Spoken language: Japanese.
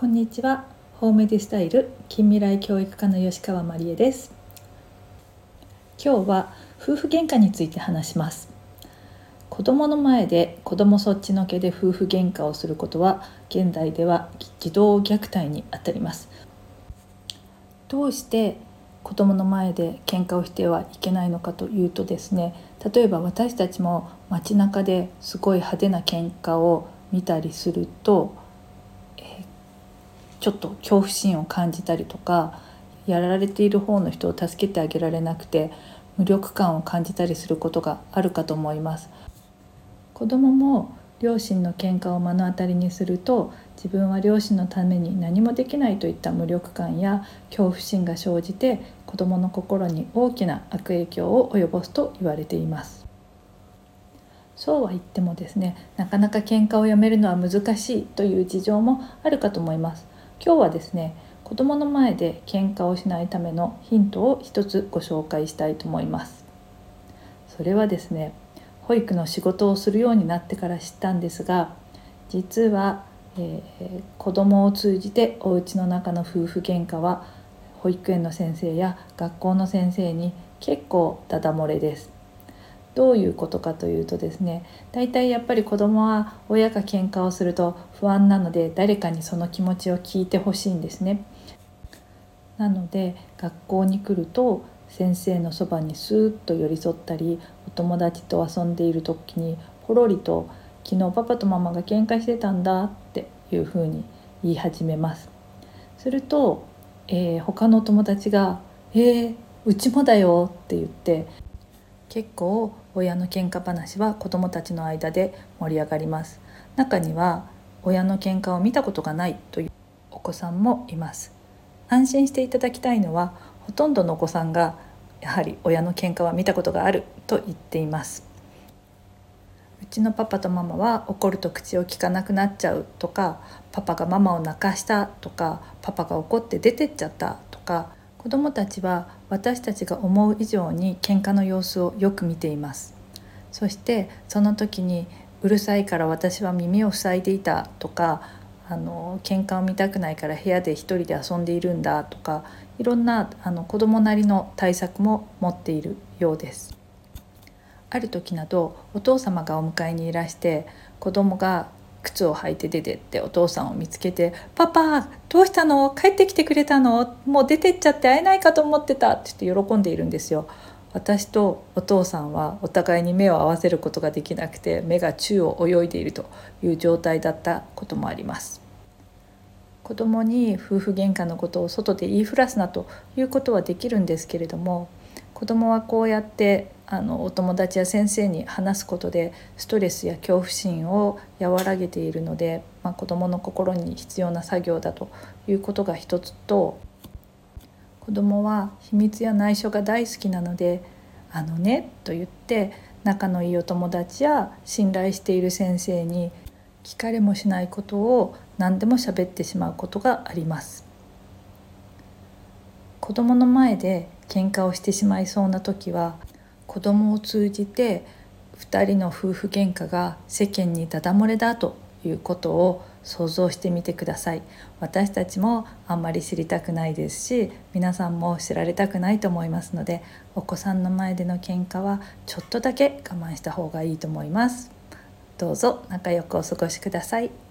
こんにちは。ホームディスタイル近未来教育科の吉川真理恵です。今日は夫婦喧嘩について話します。子供の前で子供そっちのけで夫婦喧嘩をすることは現代では児童虐待にあたります。どうして子供の前で喧嘩をしてはいけないのかというとですね例えば私たちも街中ですごい派手な喧嘩を見たりすると、ちょっと恐怖心を感じたりとかやられている方の人を助けてあげられなくて無力感を感じたりすることがあるかと思います。子供も両親の喧嘩を目の当たりにすると自分は両親のために何もできないといった無力感や恐怖心が生じて子どもの心に大きな悪影響を及ぼすと言われていますそうは言ってもですねなかなか喧嘩をやめるのは難しいという事情もあるかと思います今日はですね子どもの前で喧嘩をしないためのヒントを一つご紹介したいと思いますそれはですね保育の仕事をするようになってから知ったんですが実は、えー、子どもを通じてお家の中の夫婦喧嘩は保育園の先生や学校の先生に結構ダダ漏れです。どういうことかというとですね大体やっぱり子供は親が喧嘩をすると不安なので誰かにその気持ちを聞いてほしいんですね。なので学校に来ると先生のそばにスーッと寄り添ったりお友達と遊んでいる時にほろりと「昨日パパとママが喧嘩してたんだ」っていうふうに言い始めます。すると、えー、他の友達が「えー、うちもだよ」って言って結構親の喧嘩話は子どもたちの間で盛り上がります。中には親の喧嘩を見たことがないというお子さんもいます。安心していただきたいのはほとんどのお子さんがやはり親の喧嘩は見たことがあると言っていますうちのパパとママは怒ると口を聞かなくなっちゃうとかパパがママを泣かしたとかパパが怒って出てっちゃったとか子どもたちは私たちが思う以上に喧嘩の様子をよく見ていますそしてその時にうるさいから私は耳を塞いでいたとかあの喧嘩を見たくないから部屋で一人で遊んでいるんだとかいろんなあの子どもなりの対策も持っているようです。ある時などお父様がお迎えにいらして子供が靴を履いて出てってお父さんを見つけて「パパどうしたの？帰ってきてくれたの？もう出てっちゃって会えないかと思ってた」って言って喜んでいるんですよ。私とお父さんはお互いに目を合わせることができなくて目が宙を泳いでいるという状態だったこともあります。子供に夫婦喧嘩のことを外で言いふらすなということはできるんですけれども子供はこうやってあのお友達や先生に話すことでストレスや恐怖心を和らげているので、まあ、子どもの心に必要な作業だということが一つと子供は秘密や内緒が大好きなので「あのね」と言って仲のいいお友達や信頼している先生に聞かれもしないことを何でも喋ってしまうことがあります。子供の前で喧嘩をしてしまいそうな時は子供を通じて2人の夫婦喧嘩が世間にダダ漏れだということを想像してみてください。私たちもあんまり知りたくないですし皆さんも知られたくないと思いますのでお子さんの前での喧嘩はちょっとだけ我慢した方がいいと思います。どうぞ仲良くお過ごしください。